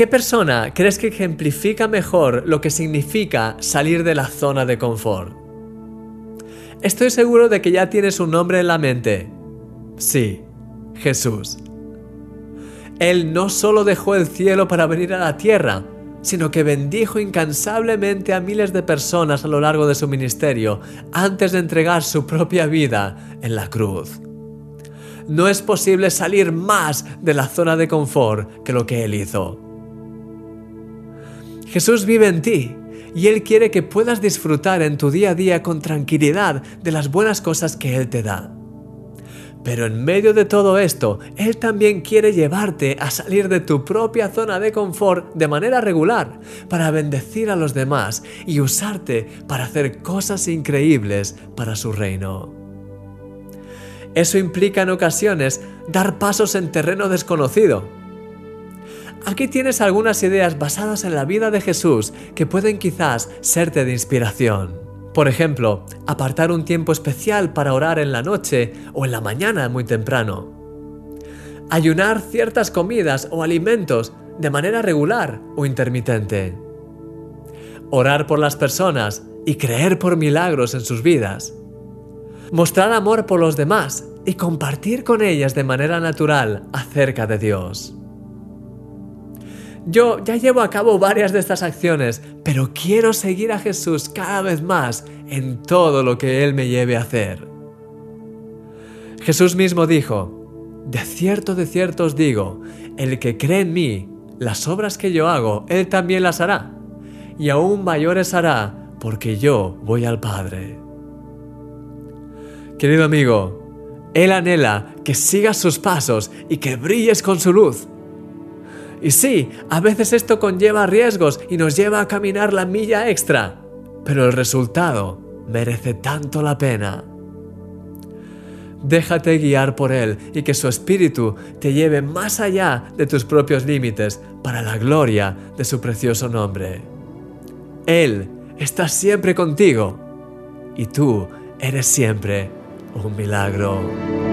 ¿Qué persona crees que ejemplifica mejor lo que significa salir de la zona de confort? Estoy seguro de que ya tienes un nombre en la mente. Sí, Jesús. Él no solo dejó el cielo para venir a la tierra, sino que bendijo incansablemente a miles de personas a lo largo de su ministerio antes de entregar su propia vida en la cruz. No es posible salir más de la zona de confort que lo que Él hizo. Jesús vive en ti y Él quiere que puedas disfrutar en tu día a día con tranquilidad de las buenas cosas que Él te da. Pero en medio de todo esto, Él también quiere llevarte a salir de tu propia zona de confort de manera regular para bendecir a los demás y usarte para hacer cosas increíbles para su reino. Eso implica en ocasiones dar pasos en terreno desconocido. Aquí tienes algunas ideas basadas en la vida de Jesús que pueden quizás serte de inspiración. Por ejemplo, apartar un tiempo especial para orar en la noche o en la mañana muy temprano. Ayunar ciertas comidas o alimentos de manera regular o intermitente. Orar por las personas y creer por milagros en sus vidas. Mostrar amor por los demás y compartir con ellas de manera natural acerca de Dios. Yo ya llevo a cabo varias de estas acciones, pero quiero seguir a Jesús cada vez más en todo lo que Él me lleve a hacer. Jesús mismo dijo, De cierto, de cierto os digo, el que cree en mí, las obras que yo hago, Él también las hará, y aún mayores hará, porque yo voy al Padre. Querido amigo, Él anhela que sigas sus pasos y que brilles con su luz y sí, a veces esto conlleva riesgos y nos lleva a caminar la milla extra, pero el resultado merece tanto la pena. Déjate guiar por Él y que su espíritu te lleve más allá de tus propios límites para la gloria de su precioso nombre. Él está siempre contigo y tú eres siempre un milagro.